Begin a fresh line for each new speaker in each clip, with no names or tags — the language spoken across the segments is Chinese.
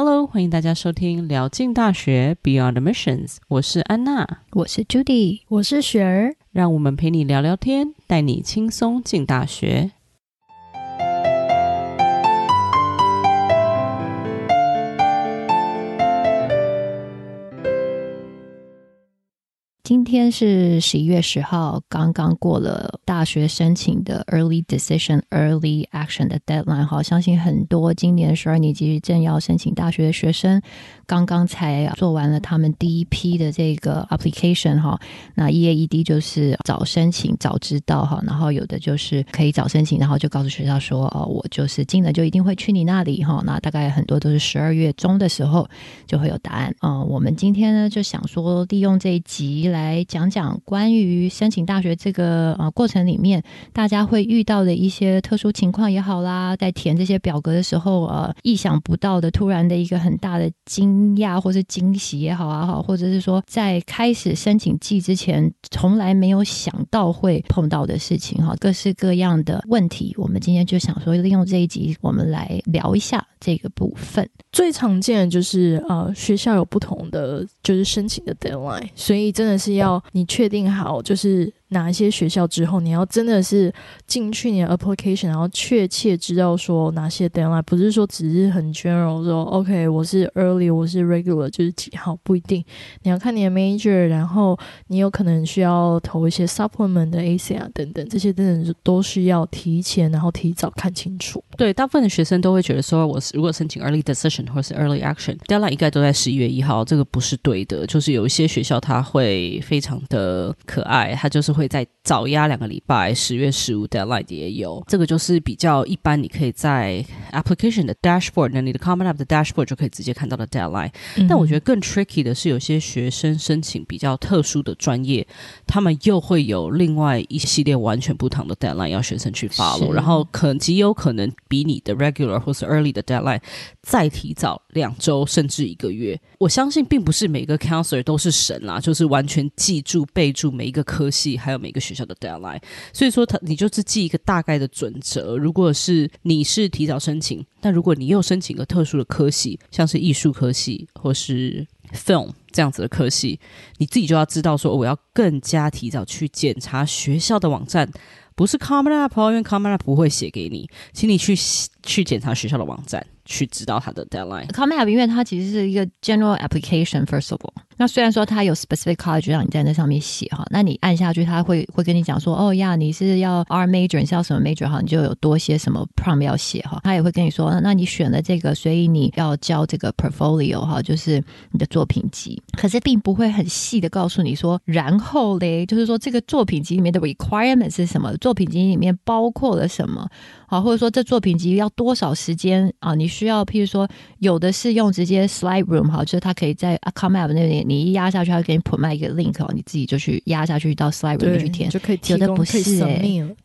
Hello，欢迎大家收听聊进大学 Beyond Admissions，我是安娜，
我是 Judy，
我是雪儿，
让我们陪你聊聊天，带你轻松进大学。
今天是十一月十号，刚刚过了大学申请的 Early Decision、Early Action 的 Deadline。好，相信很多今年十二年级正要申请大学的学生，刚刚才做完了他们第一批的这个 Application 哈。那 EAED 就是早申请早知道哈，然后有的就是可以早申请，然后就告诉学校说哦，我就是进了就一定会去你那里哈。那大概很多都是十二月中的时候就会有答案。嗯，我们今天呢就想说利用这一集来。来讲讲关于申请大学这个呃过程里面，大家会遇到的一些特殊情况也好啦，在填这些表格的时候，呃，意想不到的突然的一个很大的惊讶或是惊喜也好啊，好，或者是说在开始申请季之前从来没有想到会碰到的事情哈，各式各样的问题，我们今天就想说利用这一集，我们来聊一下这个部分。
最常见的就是呃，学校有不同的就是申请的 deadline，所以真的是。是要你确定好，就是。哪一些学校之后，你要真的是进去你的 application，然后确切知道说哪些 deadline，不是说只是很 general 说 OK，我是 early，我是 regular，就是几号不一定。你要看你的 major，然后你有可能需要投一些 supplement 的 AC 啊等等，这些真的都是要提前，然后提早看清楚。
对，大部分的学生都会觉得说，我如果申请 early decision 或是 early action，deadline 应该都在十一月一号，这个不是对的。就是有一些学校它会非常的可爱，它就是。会再早压两个礼拜，十月十五 deadline 也有，这个就是比较一般，你可以在 application 的 dashboard，那你的 Common App 的 dashboard 就可以直接看到的 deadline。嗯。但我觉得更 tricky 的是，有些学生申请比较特殊的专业，他们又会有另外一系列完全不同的 deadline 要学生去 follow，然后可极有可能比你的 regular 或是 early 的 deadline 再提早两周甚至一个月。我相信并不是每个 counselor 都是神啦，就是完全记住备注每一个科系。还有每个学校的 deadline，所以说他你就是记一个大概的准则。如果是你是提早申请，但如果你又申请个特殊的科系，像是艺术科系或是 film 这样子的科系，你自己就要知道说，我要更加提早去检查学校的网站，不是 Common App，因为 Common App 不会写给你，请你去去检查学校的网站，去知道它的 deadline。
Common App 因为它其实是一个 general application，first of all。那虽然说它有 specific college 让你在那上面写哈，那你按下去，他会会跟你讲说，哦呀，你是要 R major，你是要什么 major 哈，你就有多些什么 prompt 要写哈。他也会跟你说，那你选了这个，所以你要交这个 portfolio 哈，就是你的作品集。可是并不会很细的告诉你说，然后嘞，就是说这个作品集里面的 requirement 是什么，作品集里面包括了什么好，或者说这作品集要多少时间啊？你需要，譬如说有的是用直接 slide room 哈，就是它可以在 ComeUp 那边。你一压下去，他给你 provide 一个 link 哦，你自己就去压下去到 slide 里面去填，
就可以
有的不是哎，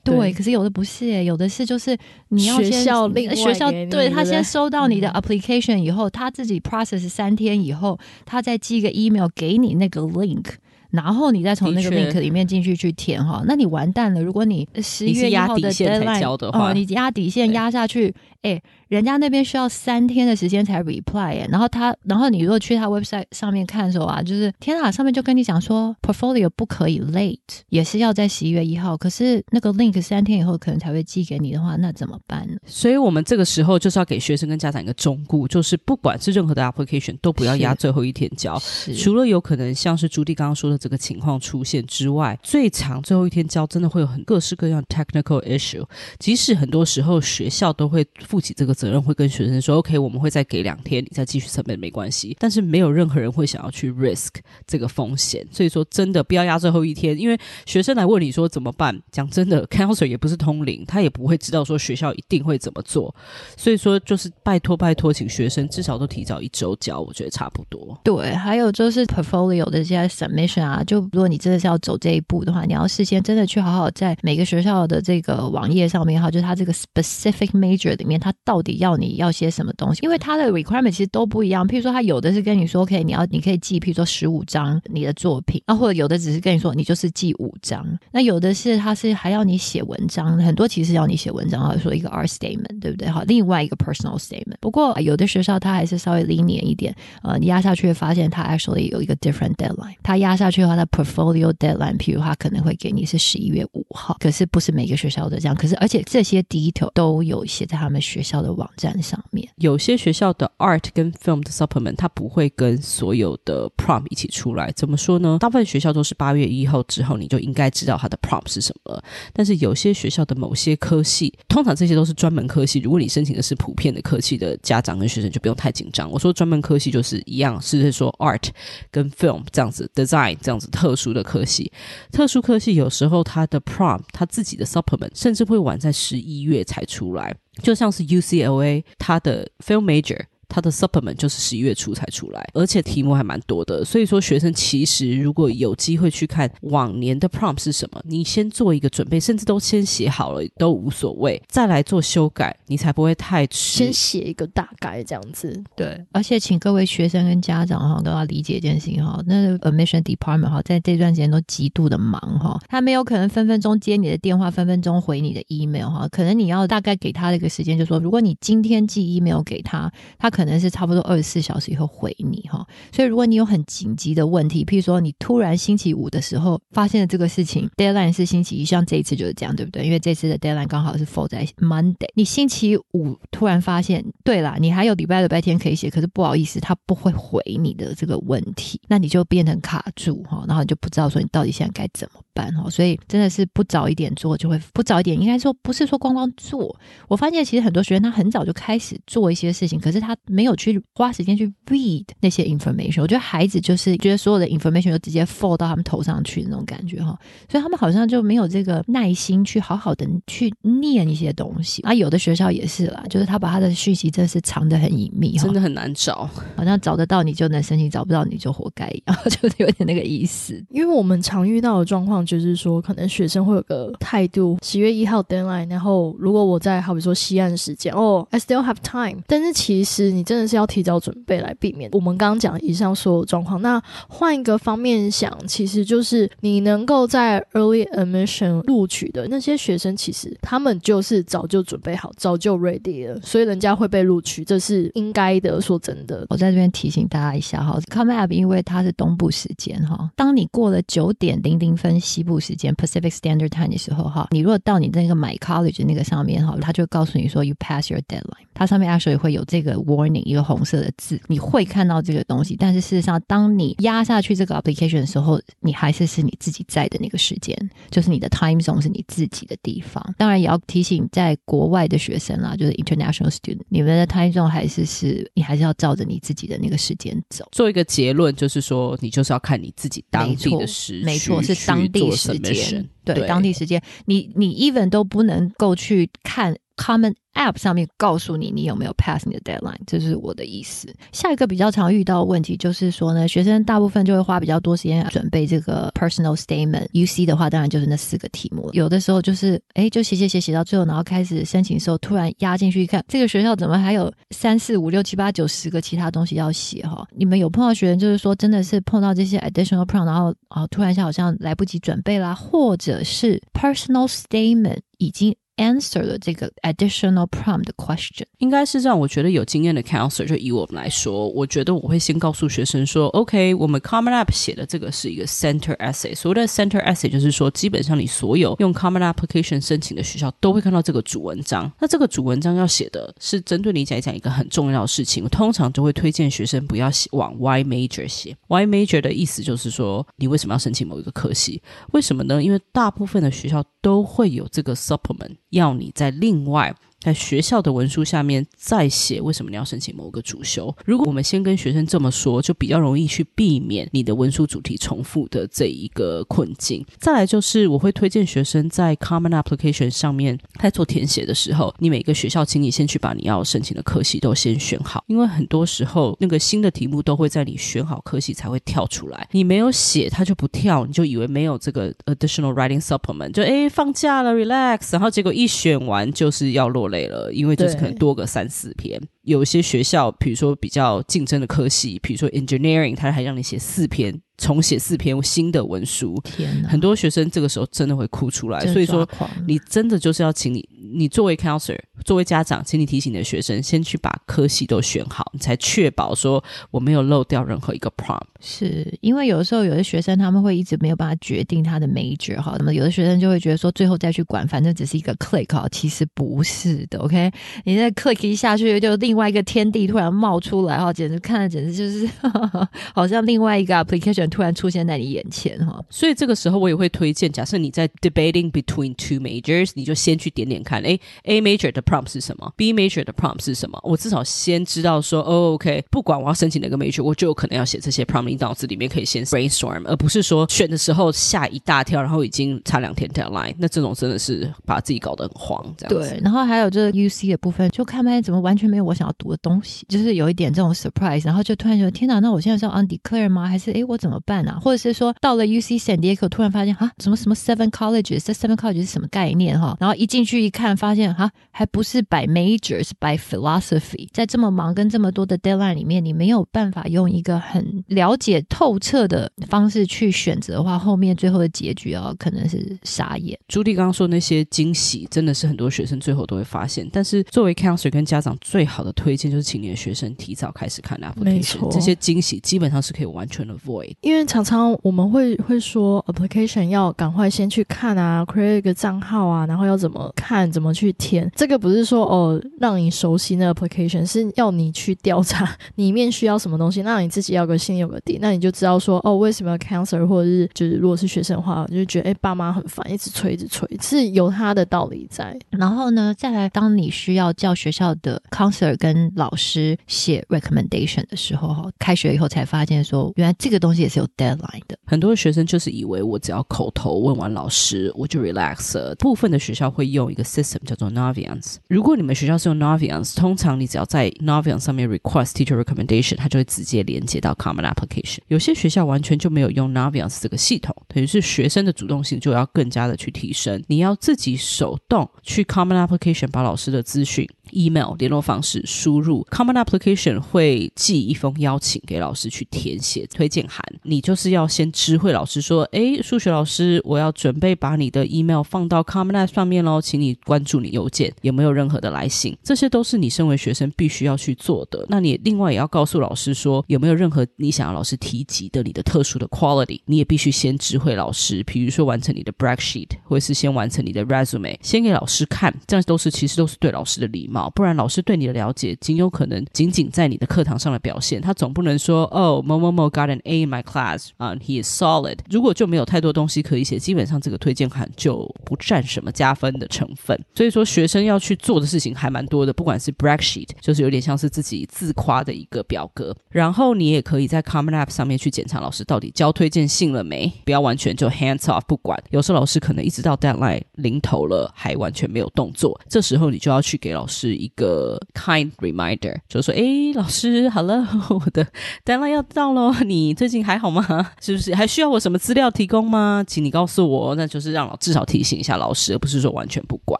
对，
对，
可是有的不是哎，有的是就是你要先
学校另
学校对，他先收到你的 application 以后，
嗯，
他自己 process 三天以后，他再寄一个 email 给你那个 link，然后你再从那个 link 里面进去去填哈，那你完蛋了，如果你十一月一号的 deadline 哦，你压底线压下去，哎。人家那边需要三天的时间才 reply 耶，然后他，然后你如果去他 website 上面看的时候啊，就是天啊，上面就跟你讲说 portfolio 不可以 late，也是要在十一月一号，可是那个 link 三天以后可能才会寄给你的话，那怎么办呢？
所以我们这个时候就是要给学生跟家长一个忠告，就是不管是任何的 application 都不要压最后一天交，除了有可能像是朱棣刚刚说的这个情况出现之外，最长最后一天交真的会有很各式各样 technical issue，即使很多时候学校都会负起这个。责任会跟学生说：“OK，我们会再给两天，你再继续准备没关系。”但是没有任何人会想要去 risk 这个风险，所以说真的不要压最后一天，因为学生来问你说怎么办？讲真的，counselor 也不是通灵，他也不会知道说学校一定会怎么做，所以说就是拜托拜托，请学生至少都提早一周交，我觉得差不多。
对，还有就是 portfolio 的这些 submission 啊啊，就如果你真的是要走这一步的话，你要事先真的去好好在每个学校的这个网页上面哈，就是它这个 specific major 里面，它到底要你要些什么东西？因为它的 requirement 其实都不一样。譬如说，它有的是跟你说，OK，你要你可以寄，譬如说十五张你的作品，啊，或者有的只是跟你说，你就是寄五张。那有的是它是还要你写文章，很多其实要你写文章，或者说一个 art statement，对不对？好，另外一个 personal statement。不过有的学校它还是稍微 lenient 一点，呃，你压下去发现它 actually 有一个 different deadline。它压下去的话，它 portfolio deadline，譬如它可能会给你是十一月五号，可是不是每个学校都这样。可是而且这些 detail 都有写在他们学校的网站上面。
有些学校的 art 跟 film 的 supplement，它不会跟所有的 prompt 一起出来。怎么说呢？大部分学校都是八月一号之后，你就应该知道它的 prompt 是什么了。但是有些学校的某些科系，通常这些都是专门科系。如果你申请的是普遍的科系的家长跟学生，就不用太紧张。我说专门科系就是一样，是是说 art 跟 film 这样子，design 这样子特殊的科系。特殊科系有时候它的 prompt 它自己的 supplement 甚至会晚在十一月才出来，就像是 UCLA 它的 film major。它的 supplement 就是十一月初才出来，而且题目还蛮多的，所以说学生其实如果有机会去看往年的 prompt 是什么，你先做一个准备，甚至都先写好了都无所谓，再来做修改，你才不会太迟。
先写一个大概这样子，
对。而且请各位学生跟家长哈都要理解一件事情哈，那 admission department 哈在这段时间都极度的忙哈，他没有可能分分钟接你的电话，分分钟回你的 email 哈，可能你要大概给他的一个时间，就是说如果你今天寄 email 给他，他可能。可能是差不多二十四小时以后回你哈，所以如果你有很紧急的问题，譬如说你突然星期五的时候发现了这个事情，deadline 是星期一，像这一次就是这样，对不对？因为这次的 deadline 刚好是 fall 在 Monday，你星期五突然发现，对啦，你还有礼拜礼拜天可以写，可是不好意思，他不会回你的这个问题，那你就变成卡住哈，然后你就不知道说你到底现在该怎么办哈，所以真的是不早一点做，就会不早一点，应该说不是说光光做，我发现其实很多学生他很早就开始做一些事情，可是他。没有去花时间去 read 那些 information，我觉得孩子就是觉得所有的 information 都直接 fall 到他们头上去那种感觉哈，所以他们好像就没有这个耐心去好好的去念一些东西啊。有的学校也是啦，就是他把他的讯息真的是藏得很隐秘，
真的很难找，
好像找得到你就能申请，找不到你就活该一样，就是有点那个意思。
因为我们常遇到的状况就是说，可能学生会有个态度，十月一号 deadline，然后如果我在好比说西岸时间，哦，I still have time，但是其实你。真的是要提早准备来避免我们刚刚讲以上所有状况。那换一个方面想，其实就是你能够在 early admission 录取的那些学生，其实他们就是早就准备好，早就 ready 了，所以人家会被录取，这是应该的。说真的，
我在这边提醒大家一下哈，Common App 因为它是东部时间哈，当你过了九点零零分西部时间 Pacific Standard Time 的时候哈，你如果到你那个 My College 那个上面哈，他就告诉你说 You pass your deadline，它上面 actually 会有这个 warning。一个红色的字，你会看到这个东西，但是事实上，当你压下去这个 application 的时候，你还是是你自己在的那个时间，就是你的 time zone 是你自己的地方。当然，也要提醒在国外的学生啦，就是 international student，你们的 time zone 还是是你还是要照着你自己的那个时间走。
做一个结论，就是说，你就是要看你自己当地的时区，
没错，是当地时间，对，
对，
当地时间，你你 even 都不能够去看 common。App 上面告诉你你有没有 pass 你的 deadline，这是我的意思。下一个比较常遇到的问题就是说呢，学生大部分就会花比较多时间准备这个 personal statement。UC 的话，当然就是那四个题目。有的时候就是哎，就写写写写到最后，然后开始申请的时候，突然压进去一看，这个学校怎么还有三四五六七八九十个其他东西要写哈？你们有碰到学生就是说真的是碰到这些 additional prompt，然后啊突然一下好像来不及准备啦，或者是 personal statement 已经。Answer 了这个 additional prompt 的 question，
应该是这样。我觉得有经验的 counselor 就以我们来说，我觉得我会先告诉学生说，OK，我们 Common App 写的这个是一个 center essay。所谓的 center essay 就是说，基本上你所有用 Common Application 申请的学校都会看到这个主文章。那这个主文章要写的是针对你讲一讲一个很重要的事情。我通常就会推荐学生不要写往 Y major 写。Y major 的意思就是说，你为什么要申请某一个科系？为什么呢？因为大部分的学校都会有这个 supplement。要你在另外在学校的文书下面再写为什么你要申请某个主修。如果我们先跟学生这么说，就比较容易去避免你的文书主题重复的这一个困境。再来就是我会推荐学生在 Common Application 上面在做填写的时候，你每个学校请你先去把你要申请的科系都先选好，因为很多时候那个新的题目都会在你选好科系才会跳出来，你没有写它就不跳，你就以为没有这个 Additional Writing Supplement，就诶放假了 Relax，然后结果一选完就是要落泪了，因为就是可能多个三四篇。有一些学校，比如说比较竞争的科系，比如说 Engineering，他还让你写四篇。重写四篇新的文书，
天哪！
很多学生这个时候真的会哭出来。所以说，你真的就是要请你，你作为 counselor，作为家长，请你提醒你的学生，先去把科系都选好，你才确保说我没有漏掉任何一个 prompt。
是因为有的时候，有的学生他们会一直没有办法决定他的 major 哈，那么有的学生就会觉得说，最后再去管，反正只是一个 click 哈，其实不是的。OK，你再 click 一下去，就另外一个天地突然冒出来哈，简直看的简直就是呵呵 好像另外一个 application。突然出现在你眼前哈，
所以这个时候我也会推荐，假设你在 debating between two majors，你就先去点点看，诶，A major 的 prompt 是什么，B major 的 prompt 是什么，我至少先知道说，哦，OK，不管我要申请哪个 major，我就有可能要写这些 prompt，脑子里面可以先 brainstorm，而不是说选的时候吓一大跳，然后已经差两天 deadline，那这种真的是把自己搞得很慌，这样子。
对，然后还有就是 UC 的部分，就看发现怎么完全没有我想要读的东西，就是有一点这种 surprise，然后就突然觉得天哪，那我现在是要 undeclare 吗？还是诶，我怎么办啊？或者是说到了 UC San Diego，突然发现啊，什么什么 seven colleges，这 seven colleges 是什么概念哈？然后一进去一看，发现哈，还不是 by majors by philosophy。在这么忙跟这么多的 deadline 里面，你没有办法用一个很了解透彻的方式去选择的话，后面最后的结局啊，可能是傻眼。
朱莉刚刚说那些惊喜，真的是很多学生最后都会发现。但是作为 counselor 跟家长，最好的推荐就是请你的学生提早开始看 application，这些惊喜基本上是可以完全 avoid。
因为常常我们会会说 application 要赶快先去看啊，create 一个账号啊，然后要怎么看，怎么去填。这个不是说哦让你熟悉那 application，是要你去调查 里面需要什么东西，那你自己要个心有个底，那你就知道说哦为什么要 counselor 或者是就是如果是学生的话，就觉得哎爸妈很烦，一直催一直催，是有他的道理在。
然后呢，再来当你需要叫学校的 counselor 跟老师写 recommendation 的时候，哈，开学以后才发现说原来这个东西也是有 deadline 的，
很多学生就是以为我只要口头问完老师我就 relax 了。部分的学校会用一个 system 叫做 Naviance。如果你们学校是用 Naviance，通常你只要在 Naviance 上面 request teacher recommendation，它就会直接连接到 Common Application。有些学校完全就没有用 Naviance 这个系统，等于是学生的主动性就要更加的去提升。你要自己手动去 Common Application 把老师的资讯。email 联络方式输入 Common Application 会寄一封邀请给老师去填写推荐函，你就是要先知会老师说，诶，数学老师，我要准备把你的 email 放到 Common App 上面喽，请你关注你邮件有没有任何的来信，这些都是你身为学生必须要去做的。那你另外也要告诉老师说，有没有任何你想要老师提及的你的特殊的 quality，你也必须先知会老师，比如说完成你的 brag sheet，或是先完成你的 resume，先给老师看，这样都是其实都是对老师的礼貌。不然老师对你的了解仅有可能仅仅在你的课堂上的表现，他总不能说哦，某某某 got an A in my class 啊，he is solid。如果就没有太多东西可以写，基本上这个推荐函就不占什么加分的成分。所以说学生要去做的事情还蛮多的，不管是 brag sheet，就是有点像是自己自夸的一个表格，然后你也可以在 Common App 上面去检查老师到底交推荐信了没，不要完全就 hands off 不管。有时候老师可能一直到 deadline 临头了还完全没有动作，这时候你就要去给老师一个 kind reminder，就是说，诶，老师，hello，我的 deadline 要到了，你最近还好吗？是不是还需要我什么资料提供吗？请你告诉我，那就是让老至少提醒一下老师，而不是说完全不管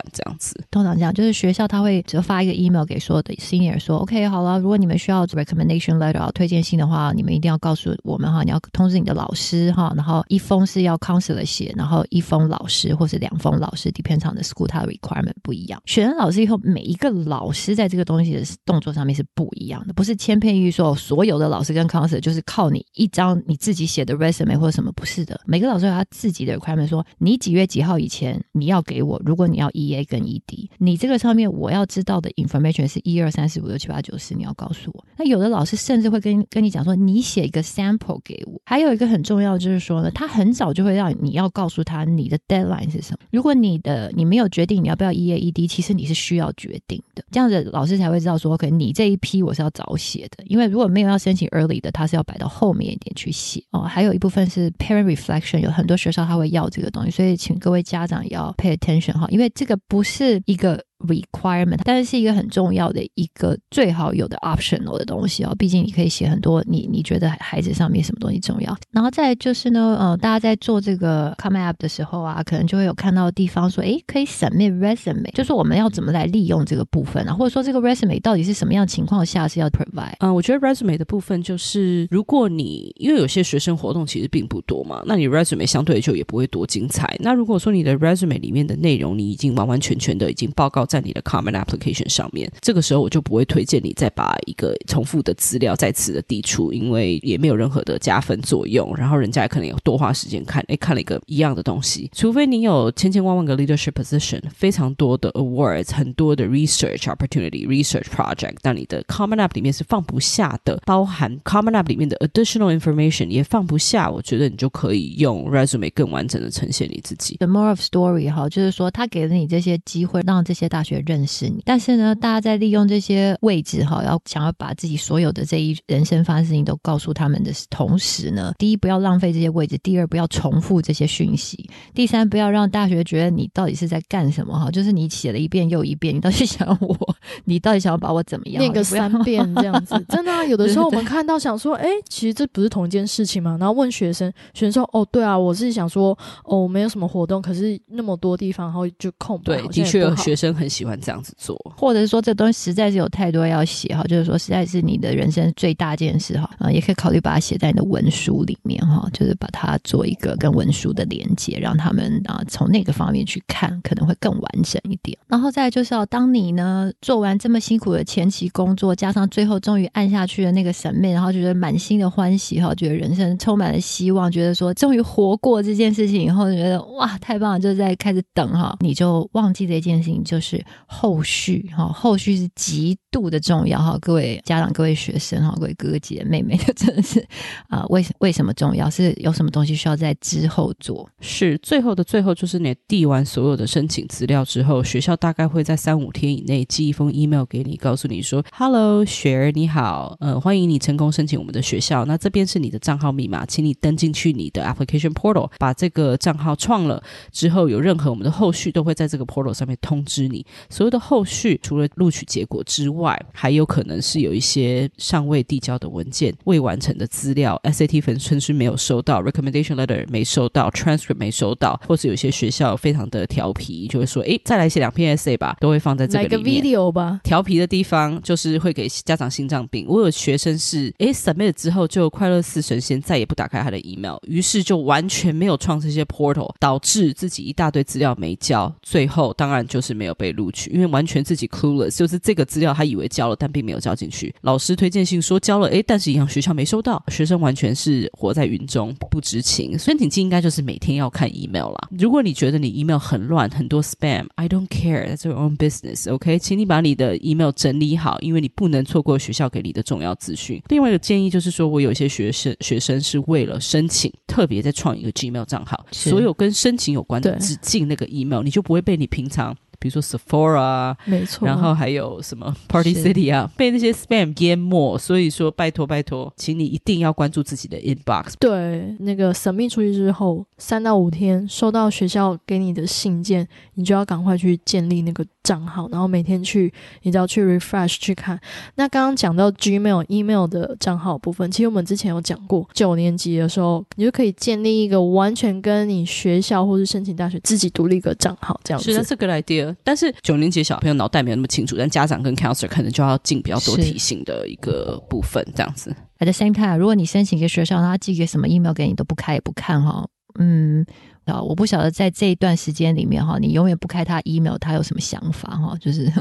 这样子。
通常这样，就是学校他会只发一个 email 给所有的 senior 说，OK，好了，如果你们需要 recommendation letter 推荐信的话，你们一定要告诉我们哈，你要通知你的老师哈，然后一封是要 counselor 写，然后一封老师或是两封老师，depends on the school，它的 requirement 不一样。选了老师以后，每一个老师在这个东西的动作上面是不一样的，不是千篇一律说所有的老师跟 counselor 就是靠你一张你自己写的 resume 或者什么，不是的。每个老师有他自己的 requirement，说你几月几号以前你要给我，如果你要 EA 跟 ED，你这个上面我要知道的 information 是一二三四五六七八九十，你要告诉我。那有的老师甚至会跟跟你讲说，你写一个 sample 给我。还有一个很重要就是说呢，他很早就会让你要告诉他你的 deadline 是什么。如果你的你没有决定你要不要 EAED，其实你是需要决定的，这样子老师才会知道说，可能你这一批我是要早写的，因为如果没有要申请 early 的，他是要摆到后面一点去写哦。还有一部分是 parent reflection，有很多学校他会要这个东西，所以请各位家长也要 pay attention 哈，因为这个不是一个。requirement，但是是一个很重要的一个最好有的 optional 的东西哦。毕竟你可以写很多你你觉得孩子上面什么东西重要。然后再就是呢，呃，大家在做这个 Common App 的时候啊，可能就会有看到地方说，诶，可以 submit resume，就是我们要怎么来利用这个部分啊？或者说这个 resume 到底是什么样情况下是要 provide？
嗯，我觉得 resume 的部分就是，如果你因为有些学生活动其实并不多嘛，那你 resume 相对就也不会多精彩。那如果说你的 resume 里面的内容你已经完完全全的已经报告。在你的 Common Application 上面，这个时候我就不会推荐你再把一个重复的资料再次的递出，因为也没有任何的加分作用。然后人家也可能有多花时间看，诶，看了一个一样的东西。除非你有千千万万个 Leadership Position，非常多的 Awards，很多的 Research Opportunity、Research Project，但你的 Common App 里面是放不下的，包含 Common App 里面的 Additional Information 也放不下。我觉得你就可以用 Resume 更完整的呈现你自己。
The more of story 哈，就是说他给了你这些机会，让这些大学认识你，但是呢，大家在利用这些位置哈，要想要把自己所有的这一人生发生事情都告诉他们的同时呢，第一不要浪费这些位置，第二不要重复这些讯息，第三不要让大学觉得你到底是在干什么哈，就是你写了一遍又一遍，你到底想我，你到底想要把我怎么样？
念个三遍这样子，真的啊，有的时候我们看到想说，哎，其实这不是同一件事情吗，然后问学生，学生说，哦，对啊，我是想说，哦，我没有什么活动，可是那么多地方，然后就空白，
对，的确有学生很很喜欢这样子做，
或者是说这东西实在是有太多要写哈，就是说实在是你的人生最大件事哈，啊，也可以考虑把它写在你的文书里面哈，就是把它做一个跟文书的连接，让他们啊从那个方面去看，可能会更完整一点。然后再就是要当你呢做完这么辛苦的前期工作，加上最后终于按下去的那个 submit，然后觉得满心的欢喜哈，觉得人生充满了希望，觉得说终于活过这件事情以后，觉得哇太棒了，就在开始等哈，你就忘记这件事情，就是是后续哈，后续是极度的重要哈，各位家长、各位学生哈、各位哥哥姐姐妹妹，真的是啊，为为什么重要？是有什么东西需要在之后做？
是最后的最后，就是你递完所有的申请资料之后，学校大概会在三五天以内寄一封 email 给你，告诉你说：“Hello，雪儿你好，呃，欢迎你成功申请我们的学校。那这边是你的账号密码，请你登进去你的 application portal，把这个账号创了之后，有任何我们的后续都会在这个 portal 上面通知你。所有的后续除了录取结果之外，还有可能是有一些尚未递交的文件、未完成的资料、SAT 分数是没有收到、recommendation letter 没收到、transcript 没收到，或是有些学校非常的调皮，就会说：“诶，再来写两篇 essay 吧。”都会放在这个里面。
来个 video 吧。
调皮的地方就是会给家长心脏病。我有学生是诶 submit 之后就快乐似神仙，再也不打开他的 email，于是就完全没有创这些 portal，导致自己一大堆资料没交，最后当然就是没有被录取，因为完全自己 clueless，就是这个资料他以为交了，但并没有交进去。老师推荐信说交了，诶，但是银行学校没收到，学生完全是活在云中不知情。申请季应该就是每天要看 email 啦。如果你觉得你 email 很乱，很多 spam，I don't care，that's your own business，OK？、Okay? 请你把你的 email 整理好，因为你不能错过学校给你的重要资讯。另外一个建议就是说，我有一些学生学生是为了申请特别在创一个 Gmail 账号，所有跟申请有关的只进那个 email，你就不会被你平常。比如说 Sephora，
没错，
然后还有什么 Party City 啊，被那些 spam 淹没。所以说，拜托拜托，请你一定要关注自己的 inbox。
对，那个 submit 出去之后，三到五天收到学校给你的信件，你就要赶快去建立那个账号，然后每天去，你只要去 refresh 去看。那刚刚讲到 Gmail、email 的账号部分，其实我们之前有讲过，九年级的时候，你就可以建立一个完全跟你学校或是申请大学自己独立一个账号，这样子。
是的，是个 idea。但是九年级小朋友脑袋没有那么清楚，但家长跟 counselor 可能就要尽比较多提醒的一个部分，这样子。
At the same time，如果你申请一个学校，他寄个什么 email 给你都不开也不看哈，嗯，啊，我不晓得在这一段时间里面哈，你永远不开他 email，他有什么想法哈？就是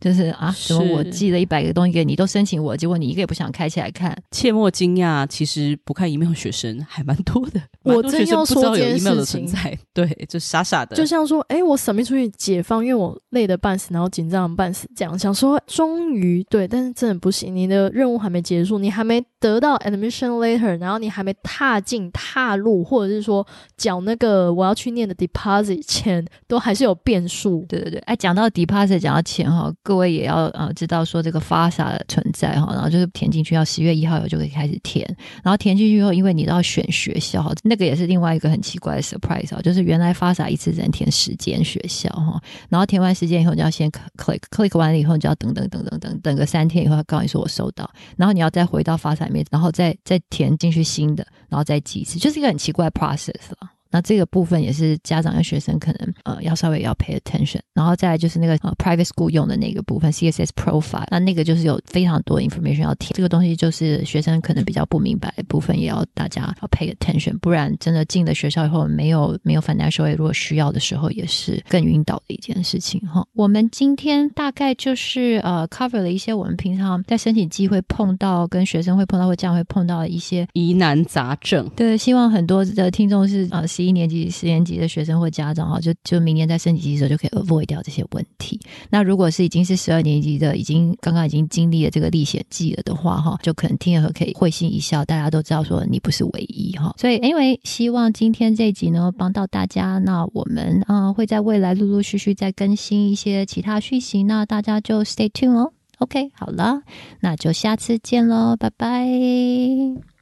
就是啊，怎么我寄了一百个东西给你，都申请我，结果你一个也不想开起来看？
切莫惊讶，其实不看 email 学生还蛮多的。
我真要说这件事
情，对，就傻傻的，
就像说，哎，我 submit 出去解放，因为我累得半死，然后紧张的半死，这样想说，终于对，但是真的不行，你的任务还没结束，你还没得到 admission letter，然后你还没踏进踏入，或者是说缴那个我要去念的 deposit 钱，都还是有变数。
对对对，哎，讲到 deposit，讲到钱哈，各位也要呃知道说这个 FAFSA 的存在哈，然后就是填进去要十月一号以后就可以开始填，然后填进去以后，因为你都要选学校哈，那个也是另外一个很奇怪的 surprise 啊，就是原来 FAFSA 一次只能填十间学校哈，然后填完时间以后，你就要先 click click 完了以后，你就要等等等等等等个三天以后，他告诉你说我收到，然后你要再回到 FASA 里面，然后再再填进去新的，然后再记一次，就是一个很奇怪的 process 了。那这个部分也是家长跟学生可能呃要稍微要 pay attention，然后再来就是那个呃 private school 用的那个部分 CSS profile，那那个就是有非常多 information 要填，这个东西就是学生可能比较不明白的部分，也要大家要 pay attention，不然真的进了学校以后没有没有 financial aid，如果需要的时候也是更晕倒的一件事情哈。我们今天大概就是呃 cover 了一些我们平常在申请季会碰到跟学生会碰到或这样会碰到的一些
疑难杂症。
对，希望很多的听众是呃一年级、十年级的学生或家长哈，就就明年在升级的时候就可以 avoid 掉这些问题。那如果是已经是十二年级的，已经刚刚已经经历了这个历险记了的话哈，就可能听了可以会心一笑。大家都知道说你不是唯一哈，所以因为希望今天这一集呢帮到大家。那我们啊、会在未来陆陆续续再更新一些其他讯息，那大家就 stay tuned 哦。OK，好了，那就下次见喽，拜拜。